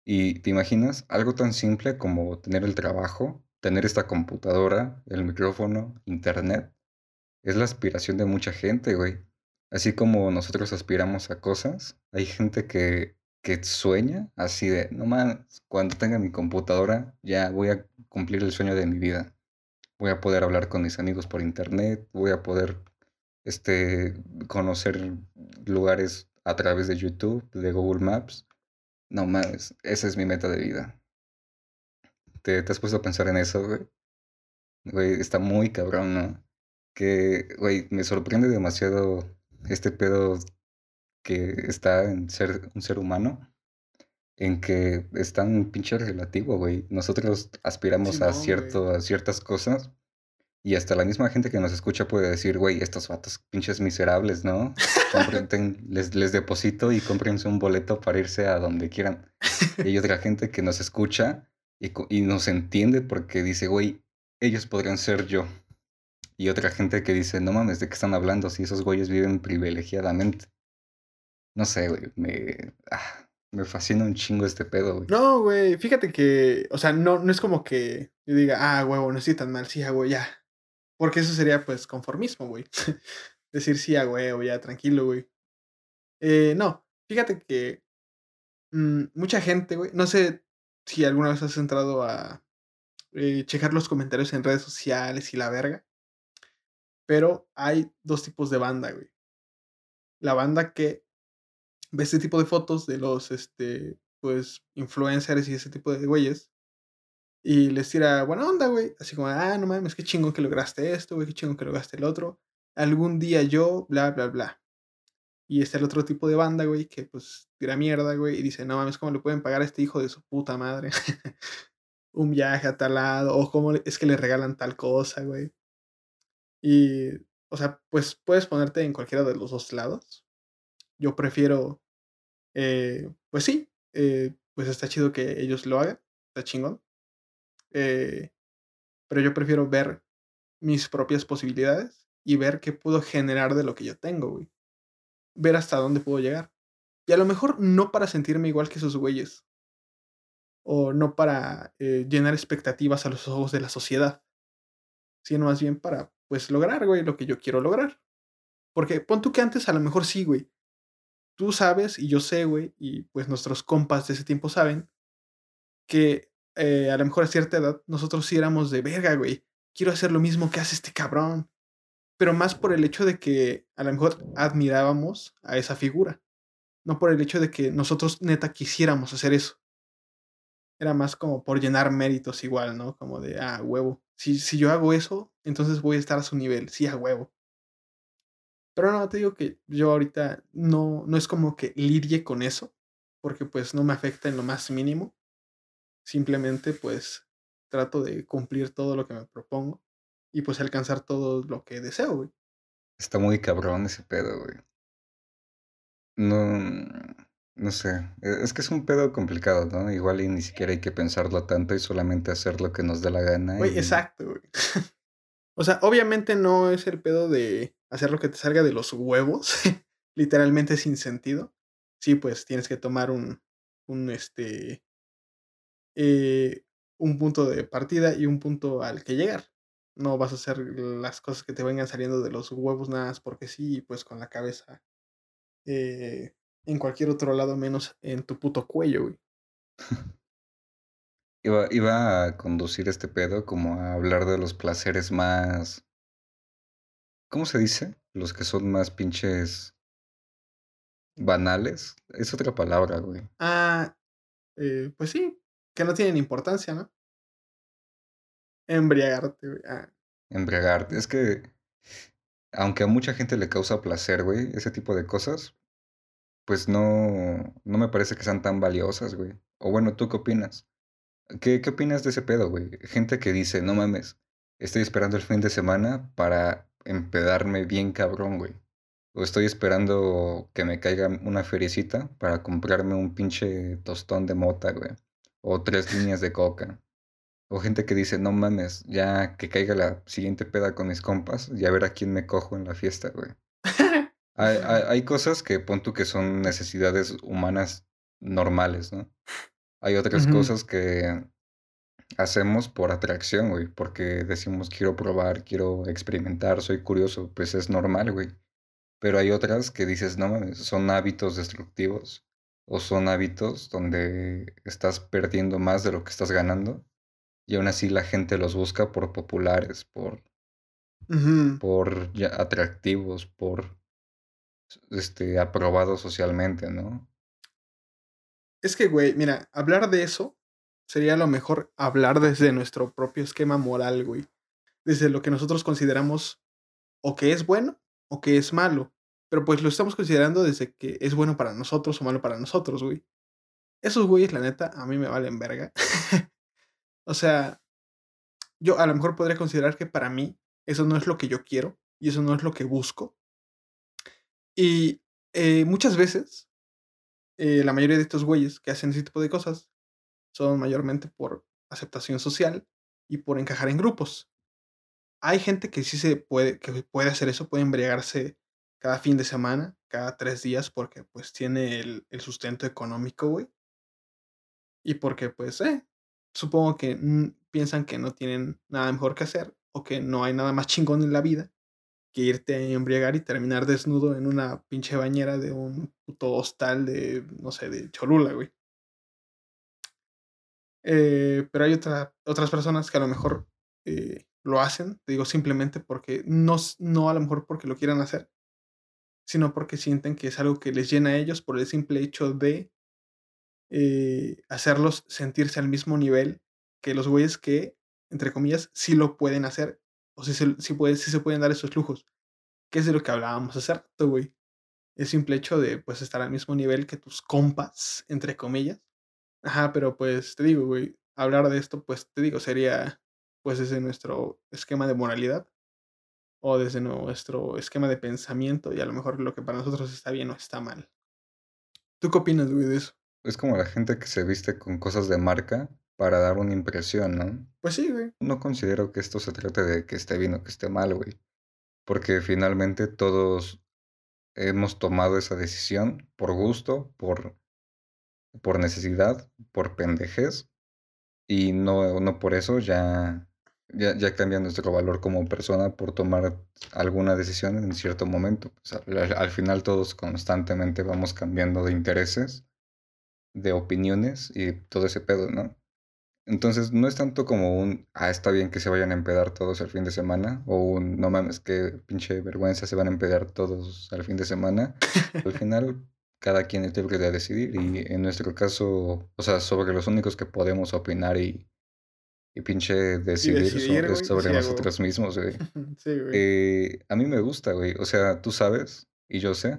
Y te imaginas algo tan simple como tener el trabajo, tener esta computadora, el micrófono, internet, es la aspiración de mucha gente, güey. Así como nosotros aspiramos a cosas, hay gente que, que sueña así de, no más, cuando tenga mi computadora ya voy a cumplir el sueño de mi vida. Voy a poder hablar con mis amigos por internet, voy a poder este, conocer lugares a través de YouTube, de Google Maps. No más, esa es mi meta de vida. ¿Te, te has puesto a pensar en eso, güey? Güey, está muy cabrón, ¿no? Que, güey, me sorprende demasiado este pedo que está en ser un ser humano, en que es tan pinche relativo, güey. Nosotros aspiramos a, cierto, a ciertas cosas y hasta la misma gente que nos escucha puede decir, güey, estos vatos pinches miserables, ¿no? les, les deposito y cómprense un boleto para irse a donde quieran. Y hay otra gente que nos escucha y, y nos entiende porque dice, güey, ellos podrían ser yo. Y otra gente que dice, no mames, ¿de qué están hablando si esos güeyes viven privilegiadamente? No sé, güey, me, ah, me fascina un chingo este pedo, güey. No, güey, fíjate que, o sea, no, no es como que yo diga, ah, huevo, no estoy tan mal, sí, güey, ya. Porque eso sería, pues, conformismo, güey. <laughs> Decir sí, a huevo, ya, tranquilo, güey. Eh, no, fíjate que mm, mucha gente, güey, no sé si alguna vez has entrado a eh, checar los comentarios en redes sociales y la verga. Pero hay dos tipos de banda, güey. La banda que ve este tipo de fotos de los, este, pues, influencers y ese tipo de güeyes. Y les tira buena onda, güey. Así como, ah, no mames, qué chingón que lograste esto, güey, qué chingón que lograste el otro. Algún día yo, bla, bla, bla. Y está el otro tipo de banda, güey, que pues tira mierda, güey, y dice, no mames, ¿cómo le pueden pagar a este hijo de su puta madre? <laughs> un viaje a tal lado, o cómo es que le regalan tal cosa, güey. Y, o sea, pues puedes ponerte en cualquiera de los dos lados. Yo prefiero, eh, pues sí, eh, pues está chido que ellos lo hagan, está chingón. Eh, pero yo prefiero ver mis propias posibilidades y ver qué puedo generar de lo que yo tengo, güey. Ver hasta dónde puedo llegar. Y a lo mejor no para sentirme igual que esos güeyes. O no para llenar expectativas a los ojos de la sociedad. Sino más bien para pues lograr, güey, lo que yo quiero lograr. Porque pon tú que antes a lo mejor sí, güey. Tú sabes y yo sé, güey, y pues nuestros compas de ese tiempo saben que eh, a lo mejor a cierta edad nosotros sí éramos de verga, güey. Quiero hacer lo mismo que hace este cabrón. Pero más por el hecho de que a lo mejor admirábamos a esa figura. No por el hecho de que nosotros neta quisiéramos hacer eso. Era más como por llenar méritos igual, ¿no? Como de, ah, huevo. Si, si yo hago eso, entonces voy a estar a su nivel, sí, a huevo. Pero no, te digo que yo ahorita no, no es como que lidie con eso, porque pues no me afecta en lo más mínimo. Simplemente pues trato de cumplir todo lo que me propongo y pues alcanzar todo lo que deseo, güey. Está muy cabrón ese pedo, güey. No, no sé, e, es que es un pedo complicado, ¿no? Igual y ni siquiera hay que pensarlo tanto y solamente hacer lo que nos dé la gana. Güey, exacto, güey. <laughs> o sea, obviamente no es el pedo de hacer lo que te salga de los huevos, <laughs> literalmente sin sentido. Sí, pues tienes que tomar un, un, este, eh, un punto de partida y un punto al que llegar. No vas a hacer las cosas que te vengan saliendo de los huevos nada más porque sí, pues con la cabeza eh, en cualquier otro lado menos en tu puto cuello, güey. <laughs> Iba, iba a conducir este pedo como a hablar de los placeres más... ¿Cómo se dice? Los que son más pinches banales. Es otra palabra, güey. Ah, eh, pues sí, que no tienen importancia, ¿no? Embriagarte, güey. Ah. Embriagarte. Es que, aunque a mucha gente le causa placer, güey, ese tipo de cosas, pues no, no me parece que sean tan valiosas, güey. O bueno, ¿tú qué opinas? ¿Qué, ¿Qué opinas de ese pedo, güey? Gente que dice, no mames, estoy esperando el fin de semana para empedarme bien cabrón, güey. O estoy esperando que me caiga una feriecita para comprarme un pinche tostón de mota, güey. O tres líneas de coca. O gente que dice, no mames, ya que caiga la siguiente peda con mis compas y a ver a quién me cojo en la fiesta, güey. <laughs> hay, hay, hay, cosas que pon tú que son necesidades humanas normales, ¿no? Hay otras uh -huh. cosas que hacemos por atracción, güey, porque decimos quiero probar, quiero experimentar, soy curioso, pues es normal, güey. Pero hay otras que dices, no mames, son hábitos destructivos o son hábitos donde estás perdiendo más de lo que estás ganando y aún así la gente los busca por populares, por, uh -huh. por ya, atractivos, por este, aprobados socialmente, ¿no? Es que, güey, mira, hablar de eso sería lo mejor hablar desde nuestro propio esquema moral, güey. Desde lo que nosotros consideramos o que es bueno o que es malo. Pero pues lo estamos considerando desde que es bueno para nosotros o malo para nosotros, güey. Esos güeyes, la neta, a mí me valen verga. <laughs> o sea, yo a lo mejor podría considerar que para mí eso no es lo que yo quiero y eso no es lo que busco. Y eh, muchas veces, eh, la mayoría de estos güeyes que hacen ese tipo de cosas son mayormente por aceptación social y por encajar en grupos. Hay gente que sí se puede, que puede hacer eso, puede embriagarse cada fin de semana, cada tres días, porque pues tiene el, el sustento económico, güey. Y porque pues, eh, supongo que piensan que no tienen nada mejor que hacer o que no hay nada más chingón en la vida que irte a embriagar y terminar desnudo en una pinche bañera de un puto hostal de, no sé, de Cholula, güey. Eh, pero hay otra, otras personas que a lo mejor eh, lo hacen, te digo, simplemente porque no, no a lo mejor porque lo quieran hacer, sino porque sienten que es algo que les llena a ellos por el simple hecho de eh, hacerlos sentirse al mismo nivel que los güeyes que, entre comillas, sí lo pueden hacer, o sí, sí, puede, sí se pueden dar esos lujos, que es de lo que hablábamos hace rato, güey. El simple hecho de, pues, estar al mismo nivel que tus compas, entre comillas. Ajá, pero pues, te digo, güey, hablar de esto, pues, te digo, sería, pues, desde nuestro esquema de moralidad o desde nuestro esquema de pensamiento y a lo mejor lo que para nosotros está bien o está mal. ¿Tú qué opinas, güey, de eso? Es como la gente que se viste con cosas de marca para dar una impresión, ¿no? Pues sí, güey. No considero que esto se trate de que esté bien o que esté mal, güey. Porque finalmente todos hemos tomado esa decisión por gusto, por, por necesidad, por pendejez. Y no, no por eso ya, ya, ya cambia nuestro valor como persona por tomar alguna decisión en cierto momento. Pues al, al final todos constantemente vamos cambiando de intereses de opiniones y todo ese pedo, ¿no? Entonces no es tanto como un, ah, está bien que se vayan a empedar todos el fin de semana, o un, no mames, qué pinche vergüenza se van a empedar todos al fin de semana. Al <laughs> final, cada quien es libre de decidir y en nuestro caso, o sea, sobre los únicos que podemos opinar y, y pinche decidir, y decidir sobre sí, nosotros güey. mismos, güey. <laughs> sí, güey. Eh, a mí me gusta, güey. O sea, tú sabes, y yo sé,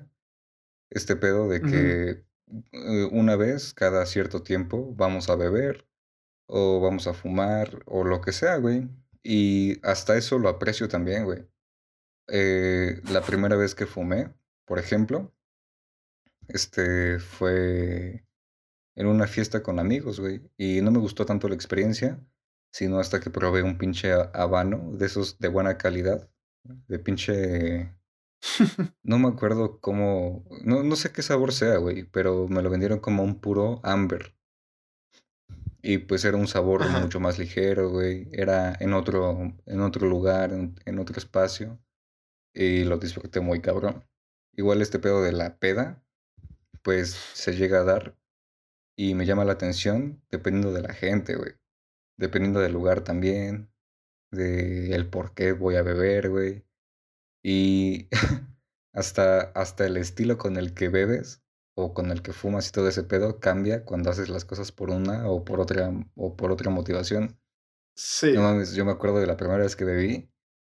este pedo de que uh -huh. una vez cada cierto tiempo vamos a beber o vamos a fumar o lo que sea, güey. Y hasta eso lo aprecio también, güey. Eh, la primera vez que fumé, por ejemplo, este fue en una fiesta con amigos, güey. Y no me gustó tanto la experiencia, sino hasta que probé un pinche habano de esos de buena calidad, de pinche <laughs> no me acuerdo cómo, no, no sé qué sabor sea, güey, pero me lo vendieron como un puro amber. Y pues era un sabor Ajá. mucho más ligero, güey. Era en otro, en otro lugar, en, en otro espacio. Y lo disfruté muy cabrón. Igual este pedo de la peda, pues se llega a dar. Y me llama la atención dependiendo de la gente, güey. Dependiendo del lugar también. De el por qué voy a beber, güey. Y <laughs> hasta, hasta el estilo con el que bebes o con el que fumas y todo ese pedo cambia cuando haces las cosas por una o por otra o por otra motivación. No Sí. mames, yo me acuerdo de la primera vez que bebí,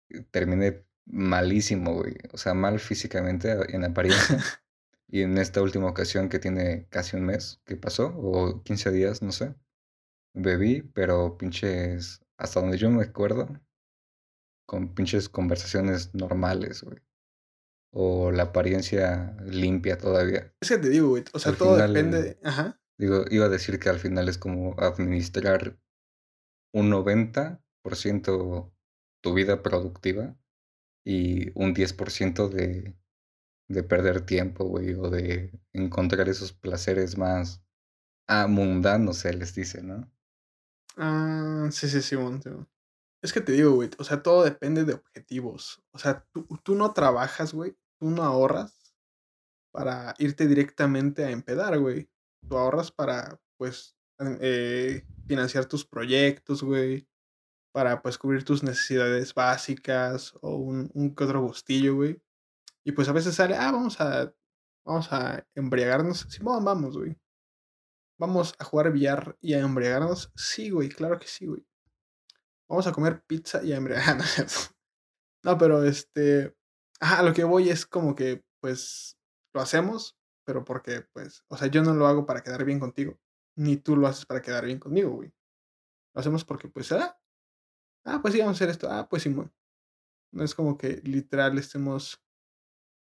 eh, terminé malísimo, güey. O sea, mal físicamente en apariencia. <laughs> Y en esta última ocasión que tiene casi un mes que pasó, o 15 días, no sé, bebí, pero pinches, hasta donde yo me acuerdo, con pinches conversaciones normales, güey. O la apariencia limpia todavía. Es que te digo, güey, o sea, Al todo final, depende ajá. digo, iba a decir que al final es como administrar un 90% tu vida productiva y un 10% de, de perder tiempo, güey, o de encontrar esos placeres más ah, mundanos, se les dice, ¿no? Ah, sí, sí, Simón, Simón. Es que te digo, güey, o sea, todo depende de objetivos. O sea, tú tú no trabajas, güey, tú no ahorras para irte directamente a empedar, güey. Tú ahorras para, pues, eh, financiar tus proyectos, güey, para, pues, cubrir tus necesidades básicas o un un que otro gustillo, güey. Y, pues, a veces sale: "Ah, vamos a vamos a embriagarnos". Simón, vamos, güey. ¿Vamos a jugar billar y a embriagarnos? Sí, güey, claro que sí, güey. Vamos a comer pizza y a embriagar <laughs> no es cierto. No, pero, este, ajá, lo que voy es como que, pues, lo hacemos, pero porque, pues, o sea, yo no lo hago para quedar bien contigo, ni tú lo haces para quedar bien conmigo, güey. Lo hacemos porque, pues, ah, ah, pues sí, vamos a hacer esto, ah, pues Simón. No es como que literal estemos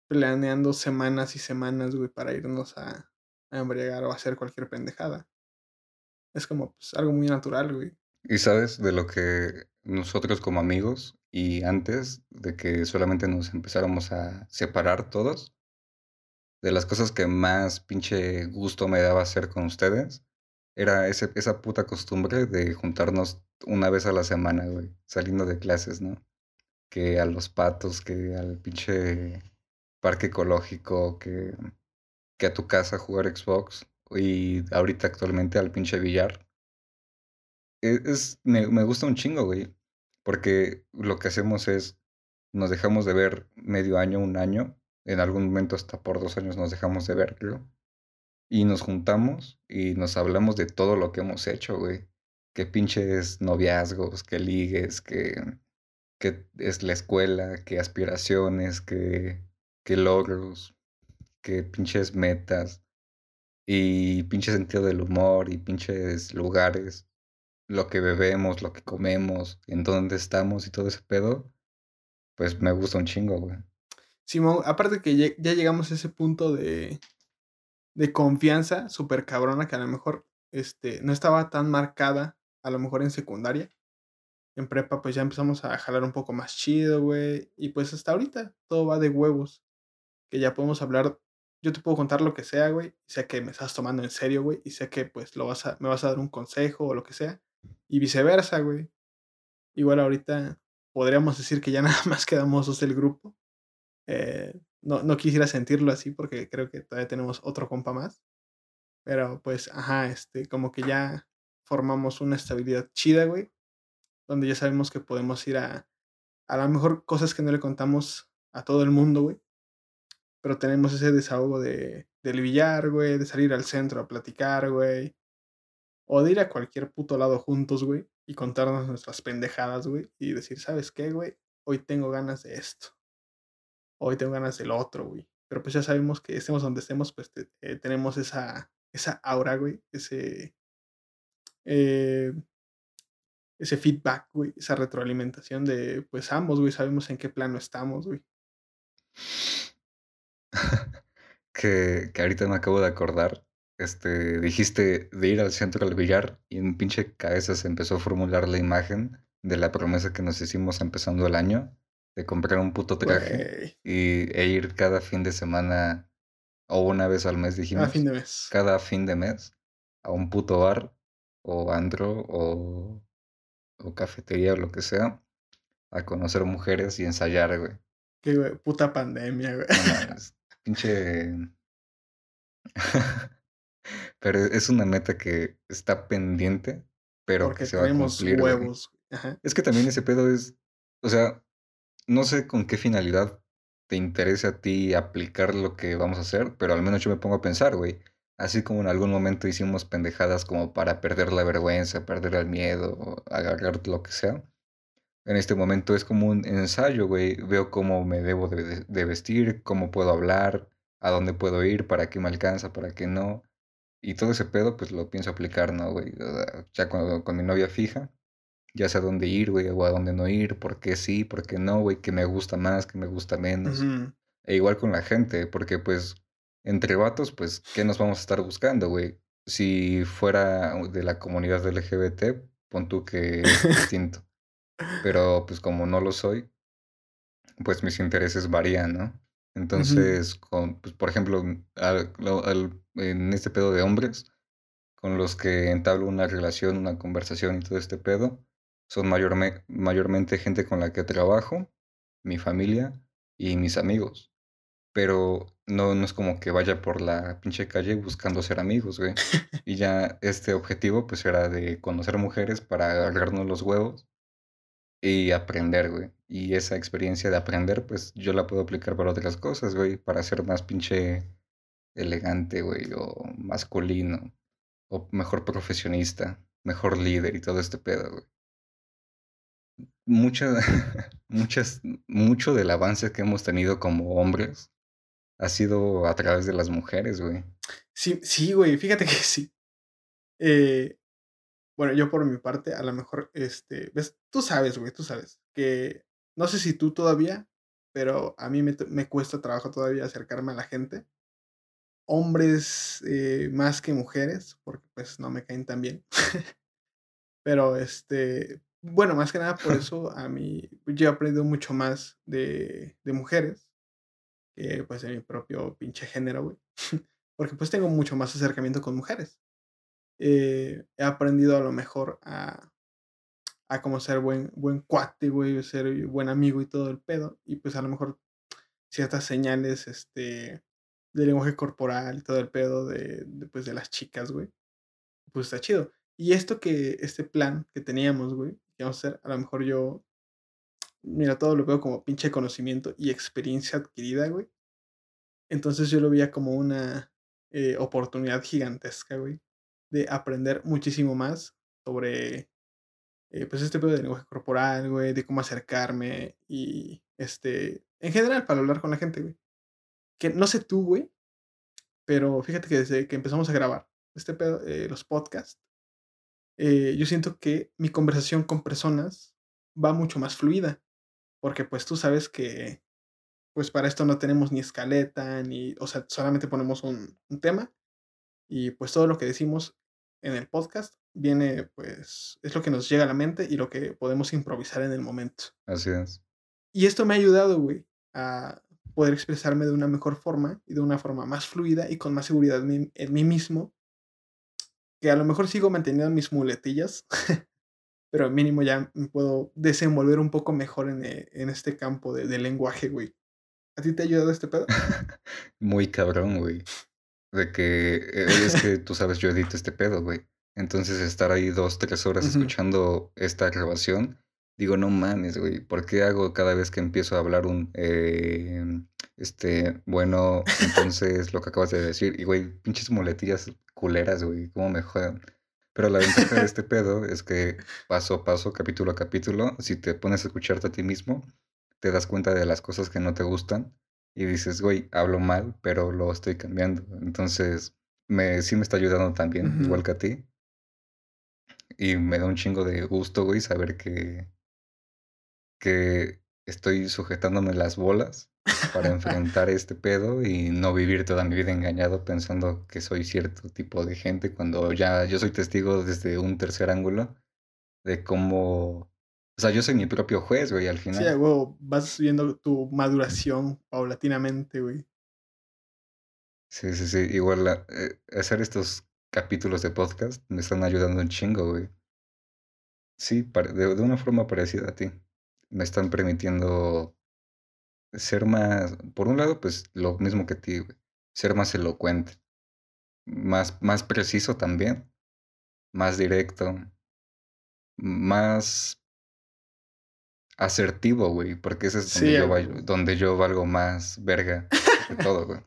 planeando semanas y semanas, güey, para irnos a a embriagar o a hacer cualquier pendejada. Es como, pues, algo muy natural, güey. Y sabes de lo que nosotros como amigos y antes de que solamente nos empezáramos a separar todos, de las cosas que más pinche gusto me daba hacer con ustedes, era ese, esa puta costumbre de juntarnos una vez a la semana, güey, saliendo de clases, ¿no? Que a los patos, que al pinche parque ecológico, que, que a tu casa jugar Xbox y ahorita actualmente al pinche billar. E es me me gusta un chingo, güey, porque lo que hacemos es, nos dejamos de ver medio año, un año, en algún momento hasta por 2 años nos dejamos de ver, creo, y nos juntamos y nos hablamos de todo lo que hemos hecho, güey, que pinches noviazgos, que ligues, que es la escuela, que aspiraciones, que que logros, que pinches metas, y pinche sentido del humor, y pinches lugares lo que bebemos, lo que comemos, en dónde estamos y todo ese pedo, pues me gusta un chingo, güey. Simón, aparte que ya llegamos a ese punto de de confianza súper cabrona que a lo mejor, este, no estaba tan marcada, a lo mejor en secundaria. En prepa, pues, ya empezamos a jalar un poco más chido, güey, y pues, hasta ahorita todo va de huevos, que ya podemos hablar yo te puedo contar lo que sea, güey, sé que me estás tomando en serio, güey, y sé que, pues, lo vas a me vas a dar un consejo o lo que sea, y viceversa, güey. Igual ahorita podríamos decir que ya <laughs> nada más quedamos 2 del grupo, eh, no no quisiera sentirlo así porque creo que todavía tenemos otro compa más, pero, pues, ajá, este, como que ya formamos una estabilidad chida, güey, donde ya sabemos que podemos ir a a lo mejor cosas que no le contamos a todo el mundo, güey, pero tenemos ese desahogo de del billar, güey, de salir al centro a platicar, güey, o de ir a cualquier puto lado juntos, güey, y contarnos nuestras pendejadas, güey, y decir: "¿Sabes qué, güey? Hoy tengo ganas de esto". Hoy tengo ganas del otro, güey. Pero, pues, ya sabemos que estemos donde estemos, pues, eh, tenemos esa esa aura, güey, ese, eh, ese feedback, güey, esa retroalimentación de, pues, ambos, güey, sabemos en qué plano estamos, güey. <laughs> Que que ahorita me acabo de acordar, este, dijiste de ir al centro al billar, y en pinche cabeza se empezó a formular la imagen de la promesa que nos hicimos empezando el año, de comprar un puto traje, y e ir cada fin de semana, o una vez al mes a fin dijimos, de mes. cada fin de mes, a un puto bar o andro o, o cafetería o lo que sea a conocer mujeres y ensayar, güey. Qué güey, puta pandemia, güey. No <laughs> pinche... pero es una meta que está pendiente, pero Porque que se va a cumplir, huevos. Ajá. Es que también ese pedo es, o sea, no sé con qué finalidad te interese a ti aplicar lo que vamos a hacer, pero al menos yo me pongo a pensar, güey. Así como en algún momento hicimos pendejadas como para perder la vergüenza, perder el miedo, agarrar lo que sea. En este momento es como un ensayo, güey. Veo cómo me debo de, de- de vestir, cómo puedo hablar, a dónde puedo ir, para qué me alcanza, para qué no. Y todo ese pedo, pues lo pienso aplicar, ¿no, güey? O sea, Ya cuando, con mi novia fija, ya sé a dónde ir, güey, o a dónde no ir, por qué sí, por qué no, güey, qué me gusta más, qué me gusta menos. E igual con la gente, porque pues entre vatos, pues, ¿qué nos vamos a estar buscando, güey? Si fuera de la comunidad LGBT, pon tú que es distinto. <laughs> Pero pues como no lo soy, pues mis intereses varían, ¿no? Entonces, con, pues, por ejemplo, al- lo- al- en este pedo de hombres, con los que entablo una relación, una conversación y todo este pedo, son mayorme- mayormente gente con la que trabajo, mi familia y mis amigos. Pero no, no es como que vaya por la pinche calle buscando ser amigos, güey. <laughs> Y ya este objetivo pues era de conocer mujeres para agarrarnos los huevos y aprender, güey. Y esa experiencia de aprender pues yo la puedo aplicar para otras cosas, güey. Para ser más pinche elegante, güey. O masculino. O mejor profesionista. Mejor líder y todo este pedo, güey. Mucha, <laughs> muchas, mucho del avance que hemos tenido como hombres ha sido a través de las mujeres, güey. Sí, sí, güey, fíjate <laughs> que sí. Eh, bueno, yo por mi parte, a lo mejor, este, ves, tú sabes, güey, tú sabes, que no sé si tú todavía, pero a mí me, me cuesta trabajo todavía acercarme a la gente. Hombres eh, más que mujeres, porque pues no me caen tan bien. Pero este, bueno, más que nada por <laughs> eso a mí, pues, yo he aprendido mucho más de, de mujeres que pues de mi propio pinche género, güey. <laughs> Porque pues tengo mucho más acercamiento con mujeres. Eh, he aprendido a lo mejor a, a como ser buen, buen cuate, güey, ser buen amigo y todo el pedo. Y pues a lo mejor ciertas señales, este, de lenguaje corporal todo el pedo de, de, pues, de las chicas, güey. Pues está chido. Y esto que, este plan que teníamos, güey, que vamos a hacer, a lo mejor yo, mira, todo lo veo como pinche conocimiento y experiencia adquirida, güey. Entonces yo lo veía como una eh, oportunidad gigantesca, güey, de aprender muchísimo más sobre, eh, pues, este pedo de lenguaje corporal, güey, de cómo acercarme y, este, en general, para hablar con la gente, güey. Que no sé tú, güey, pero fíjate que desde que empezamos a grabar este pedo, eh, los podcasts, eh, yo siento que mi conversación con personas va mucho más fluida, porque pues tú sabes que pues para esto no tenemos ni escaleta, ni, o sea, solamente ponemos un, un tema y pues todo lo que decimos en el podcast viene pues es lo que nos llega a la mente y lo que podemos improvisar en el momento. Así es. Y esto me ha ayudado, güey, a poder expresarme de una mejor forma y de una forma más fluida y con más seguridad en mí, en mí mismo, que a lo mejor sigo manteniendo mis muletillas, <laughs> pero mínimo ya me puedo desenvolver un poco mejor en, eh, en este campo de, de lenguaje, güey. ¿A ti te ha ayudado este pedo? <laughs> Muy cabrón, güey. De que eh, es que tú sabes, yo edito este pedo, güey. Entonces estar ahí dos, tres horas <laughs> escuchando esta grabación, digo, no mames, güey. ¿Por qué hago cada vez que empiezo a hablar un, eh, este, bueno, entonces lo que acabas de decir? Y, güey, pinches muletillas culeras, güey, cómo me juegan. Pero la ventaja de este pedo es que paso a paso, capítulo a capítulo, si te pones a escucharte a ti mismo, te das cuenta de las cosas que no te gustan y dices, güey, hablo mal, pero lo estoy cambiando. Entonces, me, sí me está ayudando también, igual que a ti. Y me da un chingo de gusto, güey, saber que, que estoy sujetándome las bolas para <laughs> enfrentar este pedo y no vivir toda mi vida engañado pensando que soy cierto tipo de gente cuando ya yo soy testigo desde un tercer ángulo de cómo... O sea, yo soy mi propio juez, güey, al Sí, final. huevo, vas viendo tu maduración paulatinamente, güey. Sí, sí, sí. Igual la- eh, hacer estos capítulos de podcast me están ayudando un chingo, güey. Sí, de de una forma parecida a ti. Me están permitiendo ser más por un lado, pues, lo mismo que ti, güey, ser más elocuente, más más preciso también, más directo más asertivo, güey, porque ese es donde Sí, yo valgo donde yo valgo más verga de todo, güey.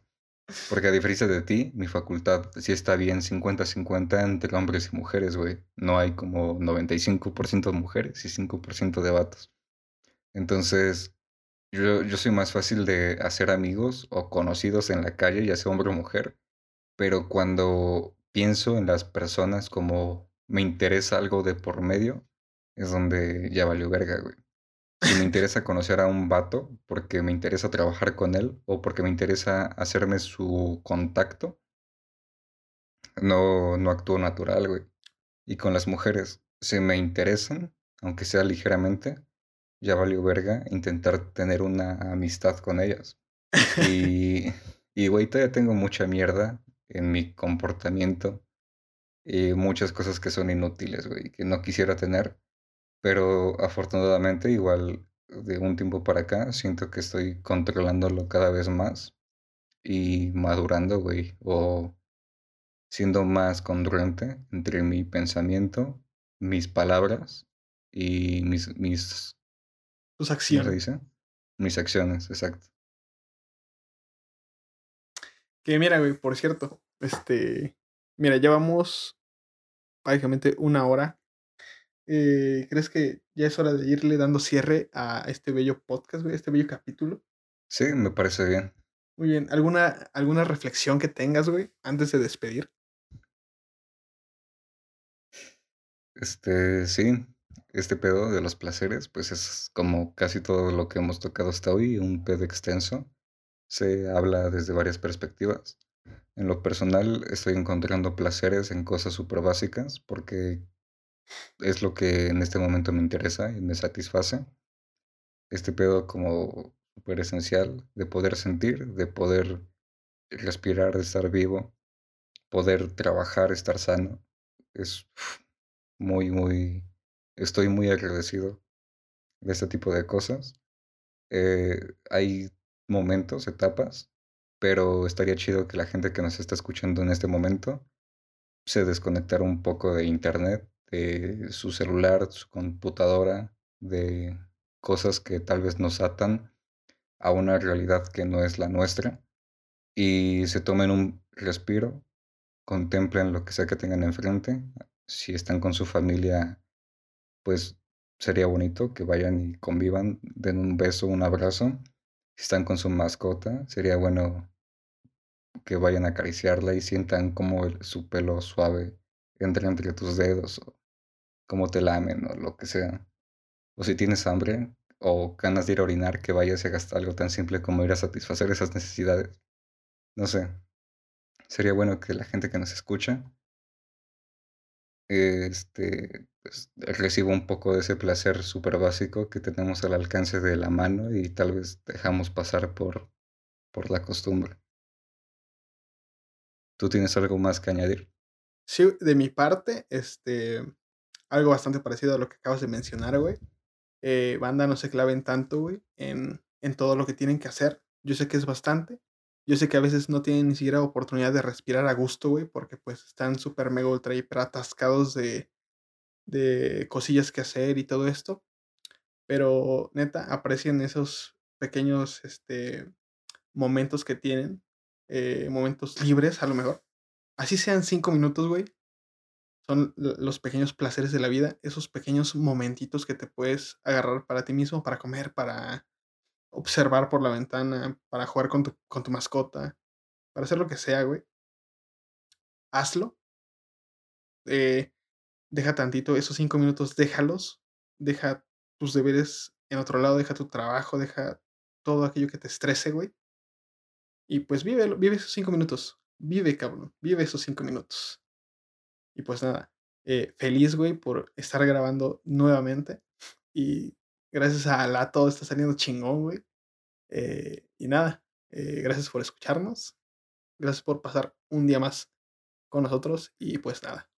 Porque a diferencia de ti, mi facultad sí está bien 50, 50 entre hombres y mujeres, güey. No hay como 95% de mujeres y 5% de vatos. Entonces, yo yo soy más fácil de hacer amigos o conocidos en la calle, ya sea hombre o mujer, pero cuando pienso en las personas como me interesa algo de por medio, es donde ya valió verga, güey. Si me <laughs> interesa conocer a un vato, porque me interesa trabajar con él, o porque me interesa hacerme su contacto no no actúo natural, güey. Y con las mujeres, si me interesan, aunque sea ligeramente, ya valió verga intentar tener una amistad con ellas. <laughs> Y y, güey, todavía tengo mucha mierda en mi comportamiento, y muchas cosas que son inútiles, güey, que no quisiera tener, pero afortunadamente, igual de un tiempo para acá, siento que estoy controlándolo cada vez más y madurando, güey, o siendo más congruente entre mi pensamiento, mis palabras y mis mis Tus ¿cómo se acciones. dice? Mis acciones, exacto. Que mira, güey, por cierto, este, mira, llevamos prácticamente una hora. Eh, ¿crees que ya es hora de irle dando cierre a este bello podcast, güey, a este bello capítulo? Sí, me parece bien. Muy bien, ¿alguna alguna reflexión que tengas, güey, antes de despedir? Este, sí, este pedo de los placeres, pues, es como casi todo lo que hemos tocado hasta hoy, un pedo extenso. Se habla desde varias perspectivas. En lo personal, estoy encontrando placeres en cosas superbásicas, porque es lo que en este momento me interesa y me satisface. Este pedo como superesencial de poder sentir, de poder respirar, de estar vivo, poder trabajar, estar sano, es muy, muy estoy muy agradecido de este tipo de cosas. Eh, hay momentos, etapas, pero estaría chido que la gente que nos está escuchando en este momento se desconectara un poco de Internet, de su celular, su computadora, de cosas que tal vez nos atan a una realidad que no es la nuestra, y se tomen un respiro, contemplen lo que sea que tengan enfrente. Si están con su familia, pues, sería bonito que vayan y convivan, den un beso, un abrazo. Si están con su mascota, sería bueno que vayan a acariciarla y sientan cómo el su pelo suave entra entre tus dedos, o cómo te lamen, o lo que sea. O si tienes hambre, o ganas de ir a orinar, que vayas y hagas algo tan simple como ir a satisfacer esas necesidades. No sé, sería bueno que la gente que nos escucha este, pues, reciba un poco de ese placer superbásico que tenemos al alcance de la mano y tal vez dejamos pasar por por la costumbre. ¿Tú tienes algo más que añadir? Sí, de mi parte, este, algo bastante parecido a lo que acabas de mencionar, güey. Eh, banda, no se claven tanto, güey, en en todo lo que tienen que hacer. Yo sé que es bastante. Yo sé que a veces no tienen ni siquiera oportunidad de respirar a gusto, güey, porque, pues, están súper, mega, ultra, hiper atascados de de cosillas que hacer y todo esto. Pero neta, aprecien esos pequeños, este, momentos que tienen, eh, momentos libres, a lo mejor. Así sean 5 minutos, güey. Son lo los pequeños placeres de la vida, esos pequeños momentitos que te puedes agarrar para ti mismo, para comer, para observar por la ventana, para jugar con tu con tu mascota, para hacer lo que sea, güey. Hazlo. Eh, deja tantito esos 5 minutos, déjalos, deja tus deberes en otro lado, deja tu trabajo, deja todo aquello que te estrese, güey. Y, pues, vívelo, vive esos 5 minutos. Vive, cabrón, vive esos 5 minutos. Y, pues, nada, eh, feliz, güey, por estar grabando nuevamente, y gracias a la todo está saliendo chingón, güey. Eh, y nada, eh, gracias por escucharnos. Gracias por pasar un día más con nosotros y pues nada.